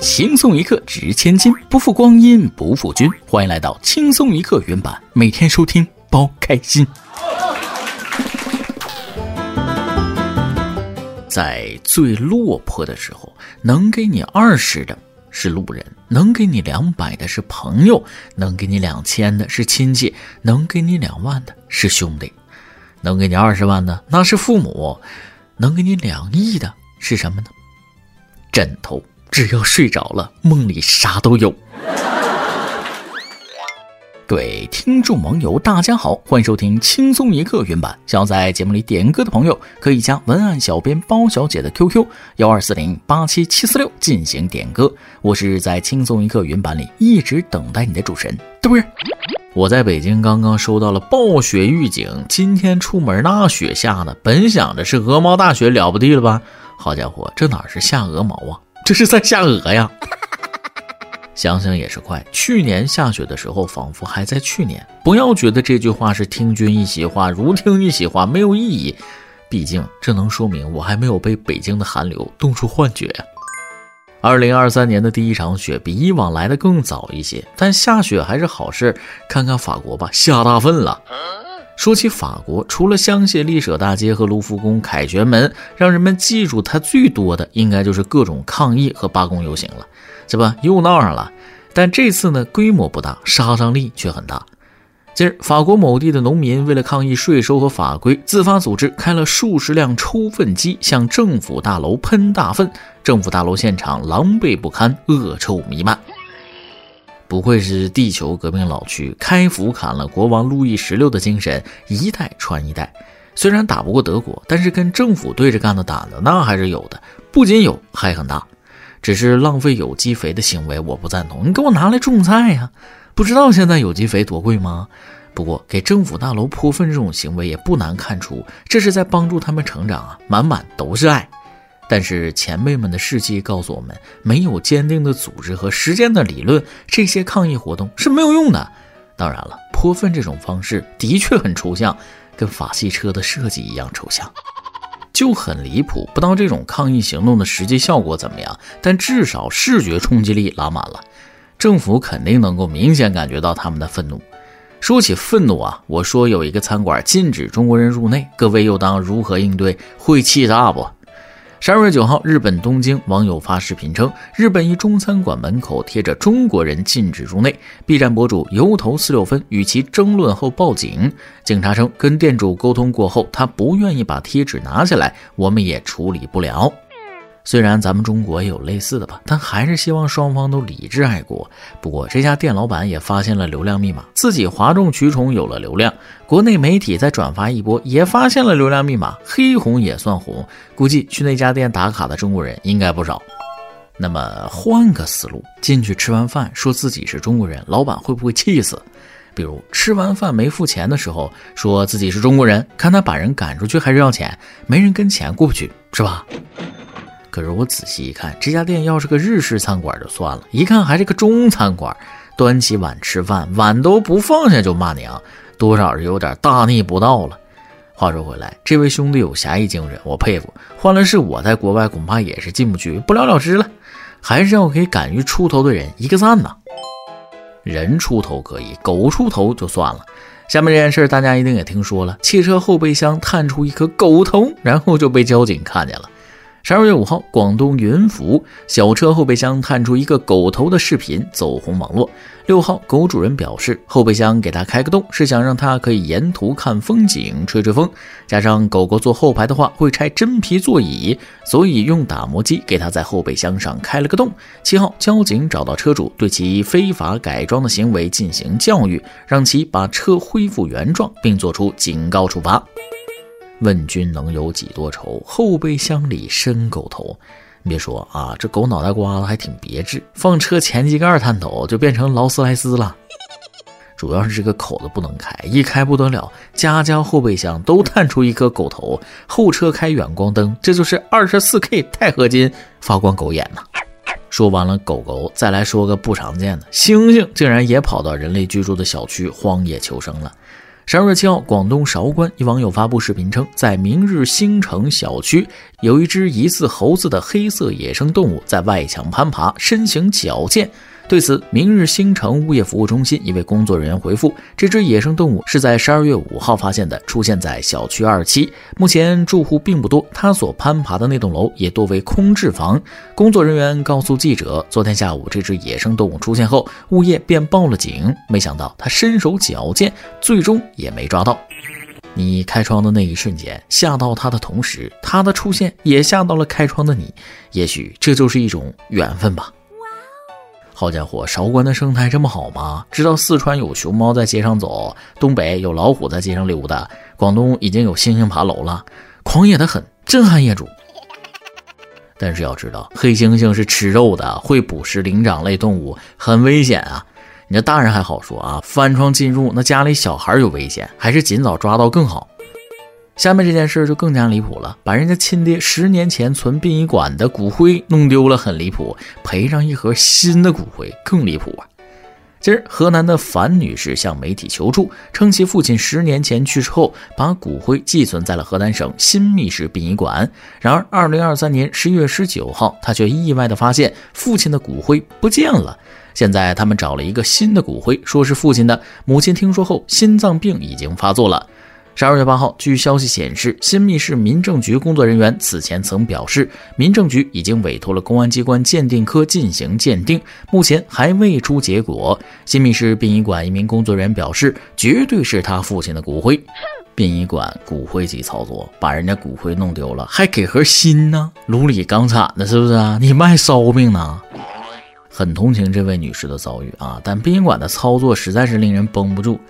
轻松一刻值千金，不负光阴不负君。欢迎来到轻松一刻原版，每天收听包开心。在最落魄的时候，能给你二十的是路人，能给你两百的是朋友，能给你两千的是亲戚，能给你两万的是兄弟，能给你二十万的那是父母，能给你两亿的是什么呢？枕头。只要睡着了，梦里啥都有。各位听众网友大家好，欢迎收听轻松一刻原版。想要在节目里点歌的朋友，可以加文案小编包小姐的 QQ 幺二四零八七七四六进行点歌。我是在轻松一刻原版里一直等待你的主持人，对不对？我在北京刚刚收到了暴雪预警，今天出门那雪下的，本想着是鹅毛大雪了不地了吧？好家伙，这哪是下鹅毛啊？这是在下鹅呀！想想也是快，去年下雪的时候，仿佛还在去年。不要觉得这句话是听君一席话，如听一席话，没有意义。毕竟这能说明我还没有被北京的寒流冻出幻觉呀。二零二三年的第一场雪比以往来的更早一些，但下雪还是好事。看看法国吧，下大粪了。说起法国，除了香榭丽舍大街和卢浮宫、凯旋门，让人们记住它最多的，应该就是各种抗议和罢工游行了，是吧？又闹上了。但这次呢，规模不大，杀伤力却很大。近日，法国某地的农民为了抗议税收和法规，自发组织开了数十辆抽粪机，向政府大楼喷大粪，政府大楼现场狼狈不堪，恶臭弥漫。不愧是地球革命老区，开服砍了国王路易十六的精神，一代传一代。虽然打不过德国，但是跟政府对着干的胆子那还是有的，不仅有，还很大。只是浪费有机肥的行为，我不赞同。你给我拿来种菜呀？不知道现在有机肥多贵吗？不过给政府大楼泼粪这种行为，也不难看出这是在帮助他们成长啊，满满都是爱。但是前辈们的事迹告诉我们，没有坚定的组织和实践的理论，这些抗议活动是没有用的。当然了，泼粪这种方式的确很抽象，跟法系车的设计一样抽象，就很离谱。不知道这种抗议行动的实际效果怎么样，但至少视觉冲击力拉满了，政府肯定能够明显感觉到他们的愤怒。说起愤怒啊，我说有一个餐馆禁止中国人入内，各位又当如何应对？会气炸不？十二月九号，日本东京网友发视频称，日本一中餐馆门口贴着“中国人禁止入内”。B 站博主油头四六分与其争论后报警，警察称跟店主沟通过后，他不愿意把贴纸拿下来，我们也处理不了。虽然咱们中国也有类似的吧，但还是希望双方都理智爱国。不过这家店老板也发现了流量密码，自己哗众取宠有了流量，国内媒体再转发一波，也发现了流量密码，黑红也算红。估计去那家店打卡的中国人应该不少。那么换个思路，进去吃完饭说自己是中国人，老板会不会气死？比如吃完饭没付钱的时候，说自己是中国人，看他把人赶出去还是要钱，没人跟钱过不去，是吧？可是我仔细一看，这家店要是个日式餐馆就算了，一看还是个中餐馆，端起碗吃饭，碗都不放下就骂娘，多少是有点大逆不道了。话说回来，这位兄弟有侠义精神，我佩服。换了是我在国外，恐怕也是进不去，不了了之了。还是要给敢于出头的人一个赞呐！人出头可以，狗出头就算了。下面这件事大家一定也听说了：汽车后备箱探出一颗狗头，然后就被交警看见了。十二月五号，广东云浮小车后备箱探出一个狗头的视频走红网络。六号，狗主人表示，后备箱给它开个洞，是想让它可以沿途看风景、吹吹风。加上狗狗坐后排的话会拆真皮座椅，所以用打磨机给它在后备箱上开了个洞。七号，交警找到车主，对其非法改装的行为进行教育，让其把车恢复原状，并作出警告处罚。问君能有几多愁？后备箱里伸狗头。你别说啊，这狗脑袋瓜子还挺别致，放车前机盖探头就变成劳斯莱斯了。主要是这个口子不能开，一开不得了，家家后备箱都探出一颗狗头。后车开远光灯，这就是二十四 K 钛合金发光狗眼呐。说完了狗狗，再来说个不常见的，猩猩竟然也跑到人类居住的小区荒野求生了。十二月七号，广东韶关一网友发布视频称，在明日星城小区有一只疑似猴子的黑色野生动物在外墙攀爬，身形矫健。对此，明日星城物业服务中心一位工作人员回复：这只野生动物是在十二月五号发现的，出现在小区二期。目前住户并不多，它所攀爬的那栋楼也多为空置房。工作人员告诉记者，昨天下午这只野生动物出现后，物业便报了警。没想到它身手矫健，最终也没抓到。你开窗的那一瞬间吓到它的同时，它的出现也吓到了开窗的你。也许这就是一种缘分吧。好家伙，韶关的生态这么好吗？知道四川有熊猫在街上走，东北有老虎在街上溜达，广东已经有猩猩爬楼了，狂野的很，震撼业主。但是要知道，黑猩猩是吃肉的，会捕食灵长类动物，很危险啊！你这大人还好说啊，翻窗进入，那家里小孩有危险，还是尽早抓到更好。下面这件事就更加离谱了，把人家亲爹十年前存殡仪馆的骨灰弄丢了，很离谱；赔上一盒新的骨灰更离谱啊！今儿，河南的樊女士向媒体求助，称其父亲十年前去世后，把骨灰寄存在了河南省新密市殡仪馆。然而，二零二三年十一月十九号，她却意外地发现父亲的骨灰不见了。现在，他们找了一个新的骨灰，说是父亲的。母亲听说后，心脏病已经发作了。十二月八号，据消息显示，新密市民政局工作人员此前曾表示，民政局已经委托了公安机关鉴定科进行鉴定，目前还未出结果。新密市殡仪馆一名工作人员表示，绝对是他父亲的骨灰。殡仪馆骨灰级操作，把人家骨灰弄丢了，还给盒新呢？炉里刚铲的，是不是啊？你卖烧饼呢？很同情这位女士的遭遇啊，但殡仪馆的操作实在是令人绷不住。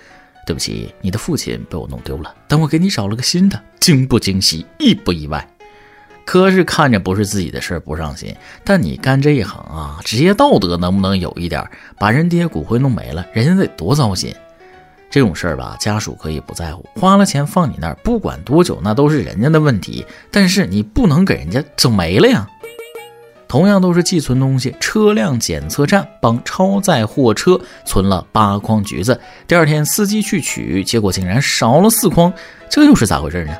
对不起，你的父亲被我弄丢了，但我给你找了个新的，惊不惊喜，意不意外？可是看着不是自己的事儿不上心，但你干这一行啊，职业道德能不能有一点？把人爹骨灰弄没了，人家得多糟心。这种事儿吧，家属可以不在乎，花了钱放你那儿，不管多久，那都是人家的问题。但是你不能给人家整没了呀。同样都是寄存东西，车辆检测站帮超载货车存了八筐橘子，第二天司机去取，结果竟然少了四筐，这又是咋回事呢？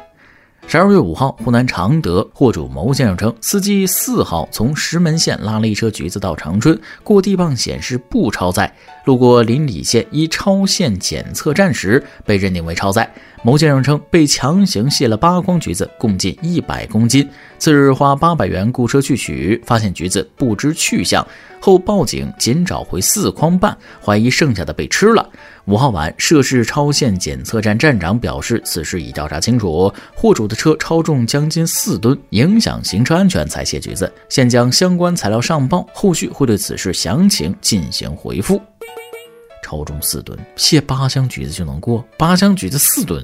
十二月五号，湖南常德货主牟先生称，司机四号从石门县拉了一车橘子到长春，过地磅显示不超载，路过临澧县一超限检测站时被认定为超载。牟先生称，被强行卸了八筐橘子，共近一百公斤。次日花八百元雇车去取，发现橘子不知去向，后报警仅找回四筐半，怀疑剩下的被吃了。五号晚，涉事超限检测站站长表示，此事已调查清楚，货主的车超重将近四吨，影响行车安全才卸橘子，现将相关材料上报，后续会对此事详情进行回复。超重四吨，卸八箱橘子就能过？八箱橘子四吨，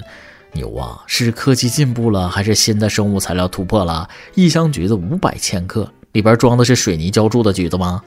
牛啊！是科技进步了，还是新的生物材料突破了？一箱橘子五百千克，里边装的是水泥浇筑的橘子吗？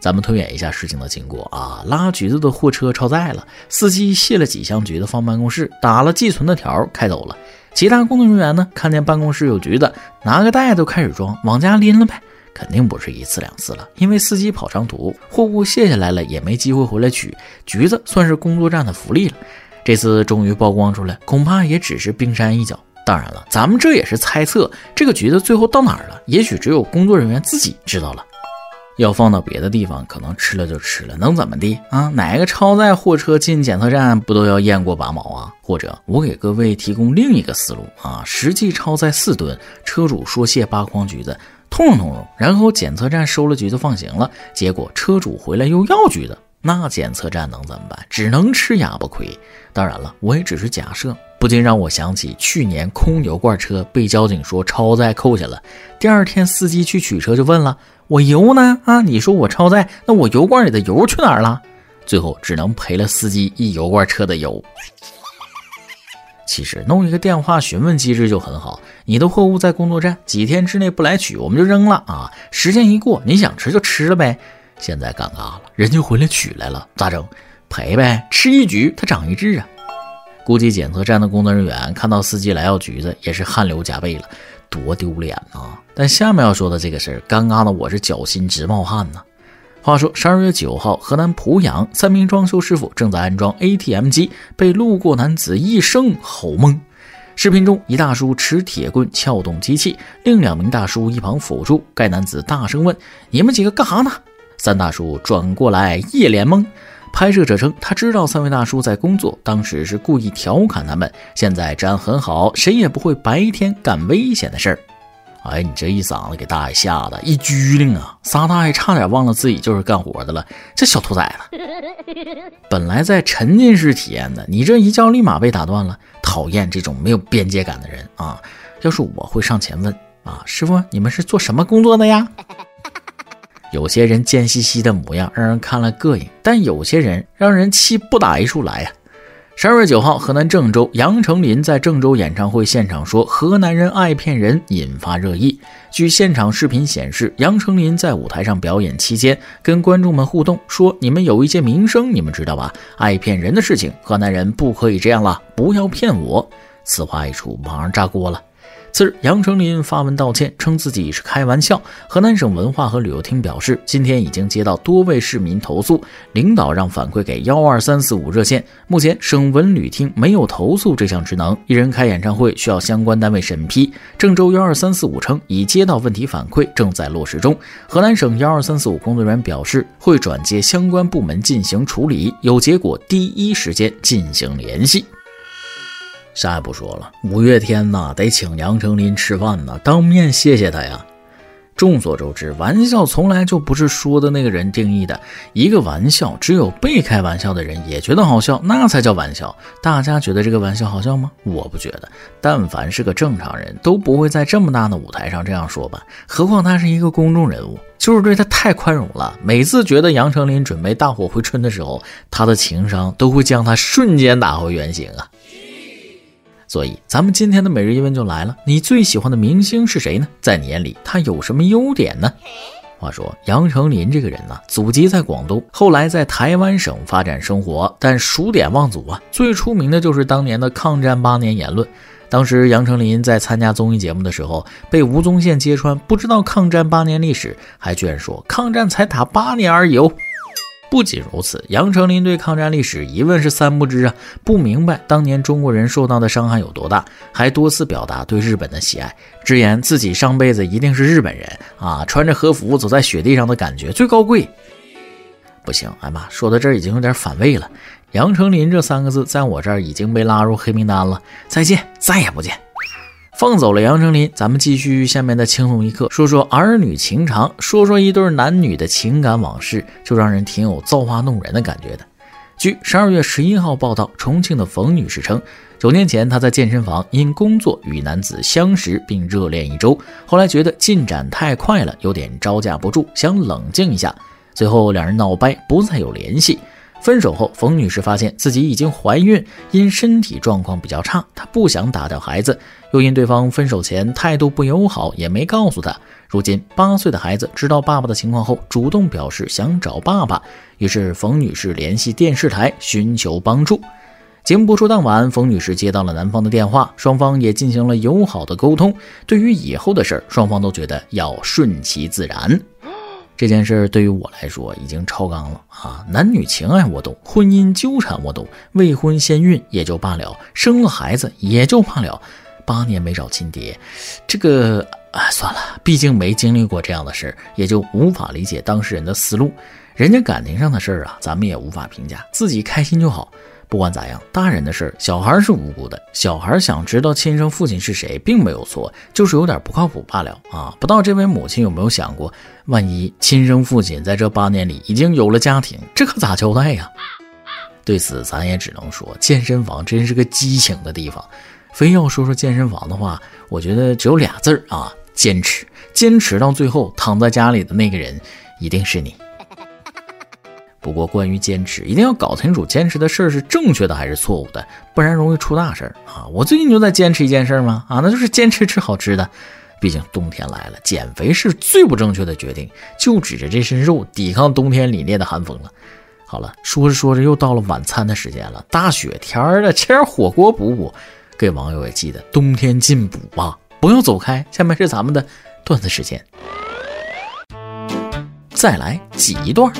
咱们推演一下事情的经过啊！拉橘子的货车超载了，司机卸了几箱橘子放办公室，打了寄存的条开走了。其他工作人员呢，看见办公室有橘子，拿个袋子开始装，往家拎了呗。肯定不是一次两次了，因为司机跑长途，货物卸下来了也没机会回来取。橘子算是工作站的福利了，这次终于曝光出来，恐怕也只是冰山一角。当然了，咱们这也是猜测，这个橘子最后到哪儿了，也许只有工作人员自己知道了。要放到别的地方，可能吃了就吃了，能怎么地啊？哪个超载货车进检测站不都要验过拔毛啊？或者我给各位提供另一个思路啊，实际超载四吨，车主说卸八筐橘子。通融通融，然后检测站收了橘子放行了，结果车主回来又要橘子，那检测站能怎么办？只能吃哑巴亏。当然了，我也只是假设，不禁让我想起去年空油罐车被交警说超载扣下了，第二天司机去取车就问了我油呢？啊，你说我超载，那我油罐里的油去哪儿了？最后只能赔了司机一油罐车的油。其实弄一个电话询问机制就很好，你的货物在工作站，几天之内不来取，我们就扔了啊！时间一过，你想吃就吃了呗。现在尴尬了，人家回来取来了，咋整？赔呗，吃一局他长一智啊！估计检测站的工作人员看到司机来要橘子，也是汗流浃背了，多丢脸啊！但下面要说的这个事儿，尴尬的我是脚心直冒汗呢。话说十二月九号，河南濮阳三名装修师傅正在安装 ATM 机，被路过男子一声吼懵。视频中，一大叔持铁棍撬动机器，另两名大叔一旁辅助。该男子大声问：“你们几个干哈呢？”三大叔转过来，一脸懵。拍摄者称，他知道三位大叔在工作，当时是故意调侃他们。现在治安很好，谁也不会白天干危险的事儿。哎，你这一嗓子给大爷吓得一激灵啊！仨大爷差点忘了自己就是干活的了。这小兔崽子，本来在沉浸式体验的，你这一叫立马被打断了。讨厌这种没有边界感的人啊！要是我会上前问啊，师傅，你们是做什么工作的呀？有些人贱兮兮的模样让人看了膈应，但有些人让人气不打一处来呀。十二月九号，河南郑州，杨丞琳在郑州演唱会现场说：“河南人爱骗人”，引发热议。据现场视频显示，杨丞琳在舞台上表演期间，跟观众们互动说：“你们有一些名声，你们知道吧？爱骗人的事情，河南人不可以这样了，不要骗我。”此话一出，网上炸锅了。次日，杨丞琳发文道歉，称自己是开玩笑。河南省文化和旅游厅表示，今天已经接到多位市民投诉，领导让反馈给幺二三四五热线。目前，省文旅厅没有投诉这项职能。艺人开演唱会需要相关单位审批。郑州幺二三四五称已接到问题反馈，正在落实中。河南省幺二三四五工作人员表示，会转接相关部门进行处理，有结果第一时间进行联系。啥也不说了，五月天呐，得请杨丞琳吃饭呐，当面谢谢他呀。众所周知，玩笑从来就不是说的那个人定义的。一个玩笑，只有被开玩笑的人也觉得好笑，那才叫玩笑。大家觉得这个玩笑好笑吗？我不觉得。但凡是个正常人都不会在这么大的舞台上这样说吧？何况他是一个公众人物，就是对他太宽容了。每次觉得杨丞琳准备大火回春的时候，他的情商都会将他瞬间打回原形啊。所以，咱们今天的每日一问就来了：你最喜欢的明星是谁呢？在你眼里，他有什么优点呢？话说，杨丞琳这个人呢，祖籍在广东，后来在台湾省发展生活，但数典忘祖啊。最出名的就是当年的抗战八年言论。当时，杨丞琳在参加综艺节目的时候，被吴宗宪揭穿不知道抗战八年历史，还居然说抗战才打八年而已。哦。不仅如此，杨丞琳对抗战历史一问是三不知啊，不明白当年中国人受到的伤害有多大，还多次表达对日本的喜爱，直言自己上辈子一定是日本人啊，穿着和服走在雪地上的感觉最高贵。不行，哎妈，说到这儿已经有点反胃了。杨丞琳这三个字在我这儿已经被拉入黑名单了，再见，再也不见。放走了杨丞琳，咱们继续下面的轻松一刻，说说儿女情长，说说一对男女的情感往事，就让人挺有造化弄人的感觉的。据十二月十一号报道，重庆的冯女士称，九年前她在健身房因工作与男子相识并热恋一周，后来觉得进展太快了，有点招架不住，想冷静一下，最后两人闹掰，不再有联系。分手后，冯女士发现自己已经怀孕，因身体状况比较差，她不想打掉孩子，又因对方分手前态度不友好，也没告诉她。如今八岁的孩子知道爸爸的情况后，主动表示想找爸爸，于是冯女士联系电视台寻求帮助。节目播出当晚，冯女士接到了男方的电话，双方也进行了友好的沟通。对于以后的事儿，双方都觉得要顺其自然。这件事对于我来说已经超纲了啊！男女情爱我懂，婚姻纠缠我懂，未婚先孕也就罢了，生了孩子也就罢了，八年没找亲爹，这个啊算了，毕竟没经历过这样的事儿，也就无法理解当事人的思路。人家感情上的事儿啊，咱们也无法评价，自己开心就好。不管咋样，大人的事儿，小孩是无辜的。小孩想知道亲生父亲是谁，并没有错，就是有点不靠谱罢了啊！不知道这位母亲有没有想过，万一亲生父亲在这八年里已经有了家庭，这可咋交代呀？对此，咱也只能说，健身房真是个激情的地方。非要说说健身房的话，我觉得只有俩字儿啊：坚持。坚持到最后，躺在家里的那个人，一定是你。不过，关于坚持，一定要搞清楚坚持的事儿是正确的还是错误的，不然容易出大事儿啊！我最近就在坚持一件事儿嘛，啊，那就是坚持吃好吃的。毕竟冬天来了，减肥是最不正确的决定，就指着这身肉抵抗冬天凛冽的寒风了。好了，说着说着又到了晚餐的时间了，大雪天儿的，吃点火锅补补。各位网友也记得冬天进补吧，不要走开。下面是咱们的段子时间。再来挤一段。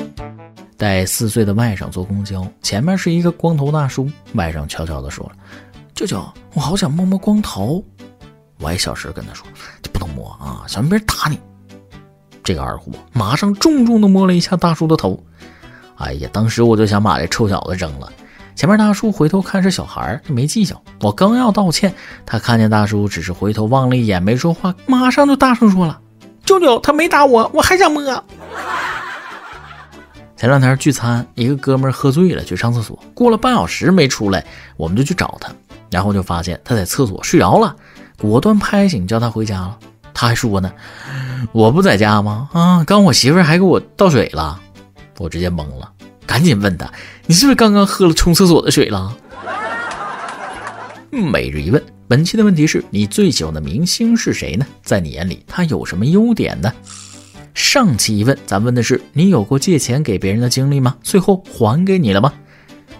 带四岁的外甥坐公交，前面是一个光头大叔。外甥悄悄地说：“舅舅，我好想摸摸光头。”我也小声跟他说：“这不能摸啊，小心别人打你。”这个二货马上重重地摸了一下大叔的头。哎呀，当时我就想把这臭小子扔了。前面大叔回头看是小孩，没计较。我刚要道歉，他看见大叔只是回头望了一眼，没说话，马上就大声说了：“舅舅，他没打我，我还想摸。”前两天聚餐，一个哥们儿喝醉了去上厕所，过了半小时没出来，我们就去找他，然后就发现他在厕所睡着了，果断拍醒叫他回家了。他还说呢：“我不在家吗？啊，刚我媳妇儿还给我倒水了。”我直接懵了，赶紧问他：“你是不是刚刚喝了冲厕所的水了？”每日一问，本期的问题是你最喜欢的明星是谁呢？在你眼里他有什么优点呢？上期一问，咱问的是你有过借钱给别人的经历吗？最后还给你了吗？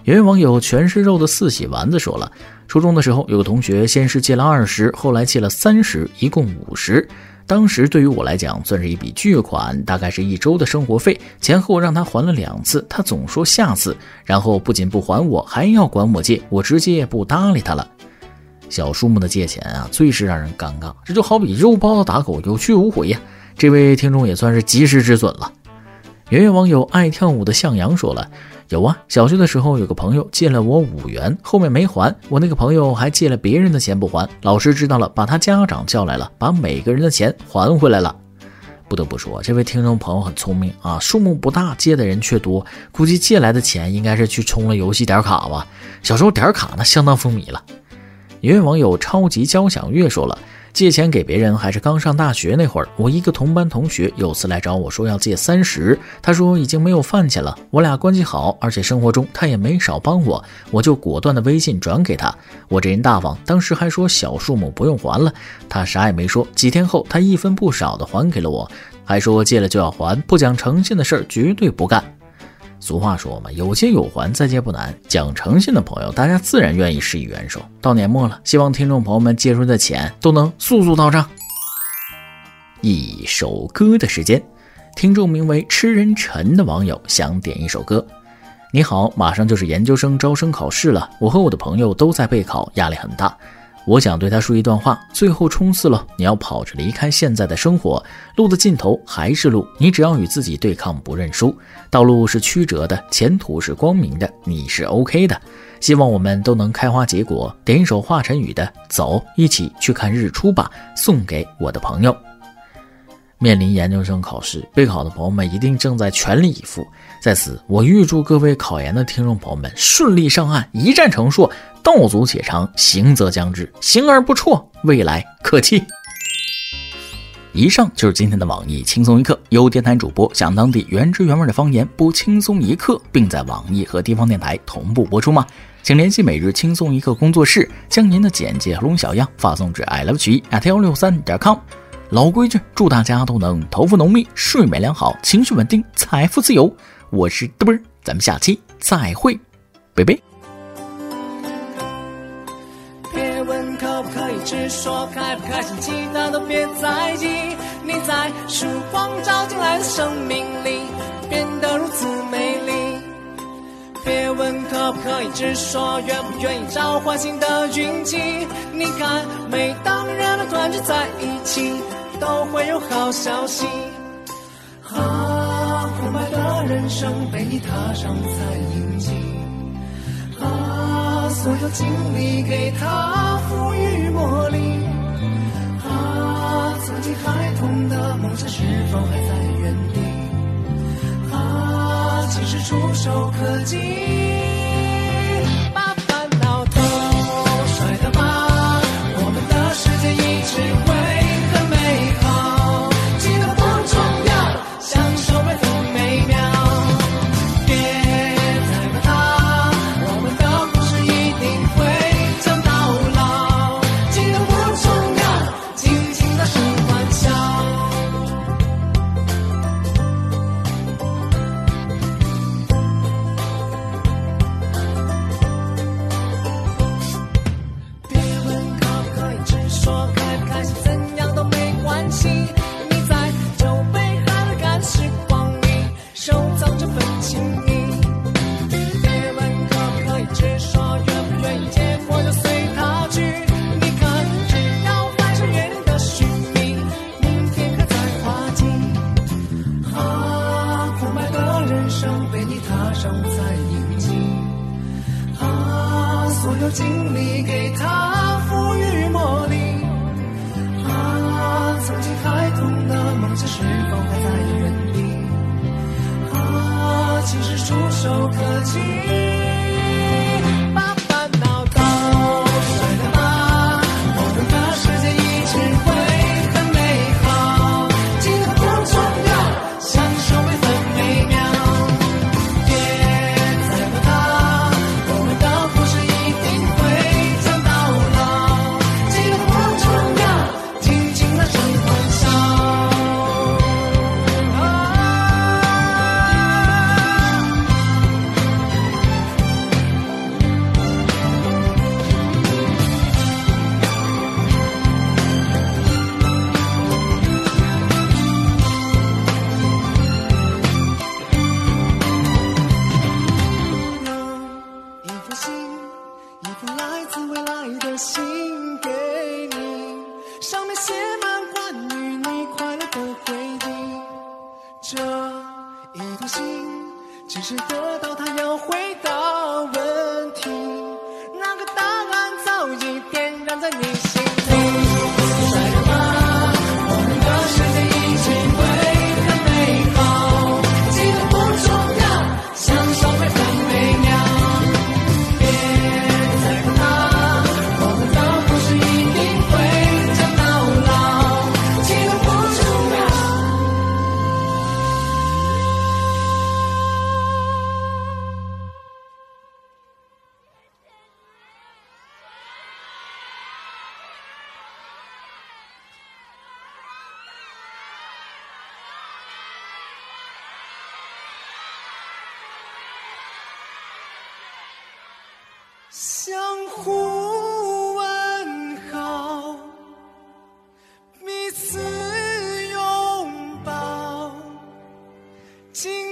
有位网友全是肉的四喜丸子说了，初中的时候有个同学先是借了二十，后来借了三十，一共五十。当时对于我来讲算是一笔巨款，大概是一周的生活费。前后让他还了两次，他总说下次，然后不仅不还我，还要管我借，我直接不搭理他了。小数目的借钱啊，最是让人尴尬，这就好比肉包子打狗，有去无回呀。这位听众也算是及时止损了。圆圆网友爱跳舞的向阳说了：“有啊，小学的时候有个朋友借了我五元，后面没还，我那个朋友还借了别人的钱不还，老师知道了，把他家长叫来了，把每个人的钱还回来了。”不得不说，这位听众朋友很聪明啊，数目不大，借的人却多，估计借来的钱应该是去充了游戏点卡吧。小时候点卡那相当风靡了。一位网友超级交响乐说了。借钱给别人还是刚上大学那会儿，我一个同班同学有次来找我说要借三十，他说已经没有饭钱了，我俩关系好，而且生活中他也没少帮我，我就果断的微信转给他。我这人大方，当时还说小数目不用还了，他啥也没说。几天后，他一分不少的还给了我，还说借了就要还，不讲诚信的事儿绝对不干。俗话说嘛，有借有还，再借不难。讲诚信的朋友，大家自然愿意施以援手。到年末了，希望听众朋友们借出的钱都能速速到账。一首歌的时间，听众名为吃人陈的网友想点一首歌。你好，马上就是研究生招生考试了，我和我的朋友都在备考，压力很大。我想对他说一段话：最后冲刺了，你要跑着离开现在的生活，路的尽头还是路，你只要与自己对抗，不认输。道路是曲折的，前途是光明的，你是 OK 的。希望我们都能开花结果。点一首华晨宇的《走》，一起去看日出吧，送给我的朋友。面临研究生考试备考的朋友们，一定正在全力以赴。在此，我预祝各位考研的听众朋友们顺利上岸，一战成硕。道阻且长，行则将至，行而不辍，未来可期。以上就是今天的网易轻松一刻，由电台主播讲当地原汁原味的方言播轻松一刻，并在网易和地方电台同步播出吗？请联系每日轻松一刻工作室，将您的简介和录小样发送至 i love 曲艺 at 幺六三点 com。老规矩，祝大家都能头发浓密，睡眠良好，情绪稳定，财富自由。我是嘚啵，咱们下期再会，拜拜。只说开不开心，其他都别在意。你在曙光照进来的生命里，变得如此美丽。别问可不可以，只说愿不愿意召唤新的运气。你看，每当人们团聚在一起，都会有好消息。啊，人生被你踏上才印记，把所有经历给他赋予魔力。啊，曾经孩童的梦想是否还在原地？啊，其实触手可及。把烦恼都甩掉吧，我们的世界一直会。所有经历给他赋予魔力。啊，曾经孩童的梦想是否还在原地？啊，其实触手可及。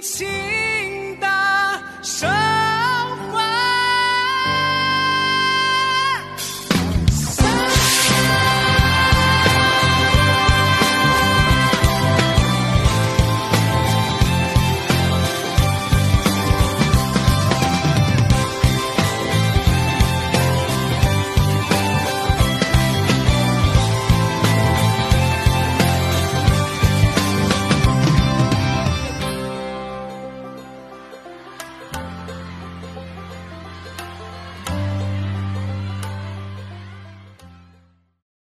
此拥抱，紧紧。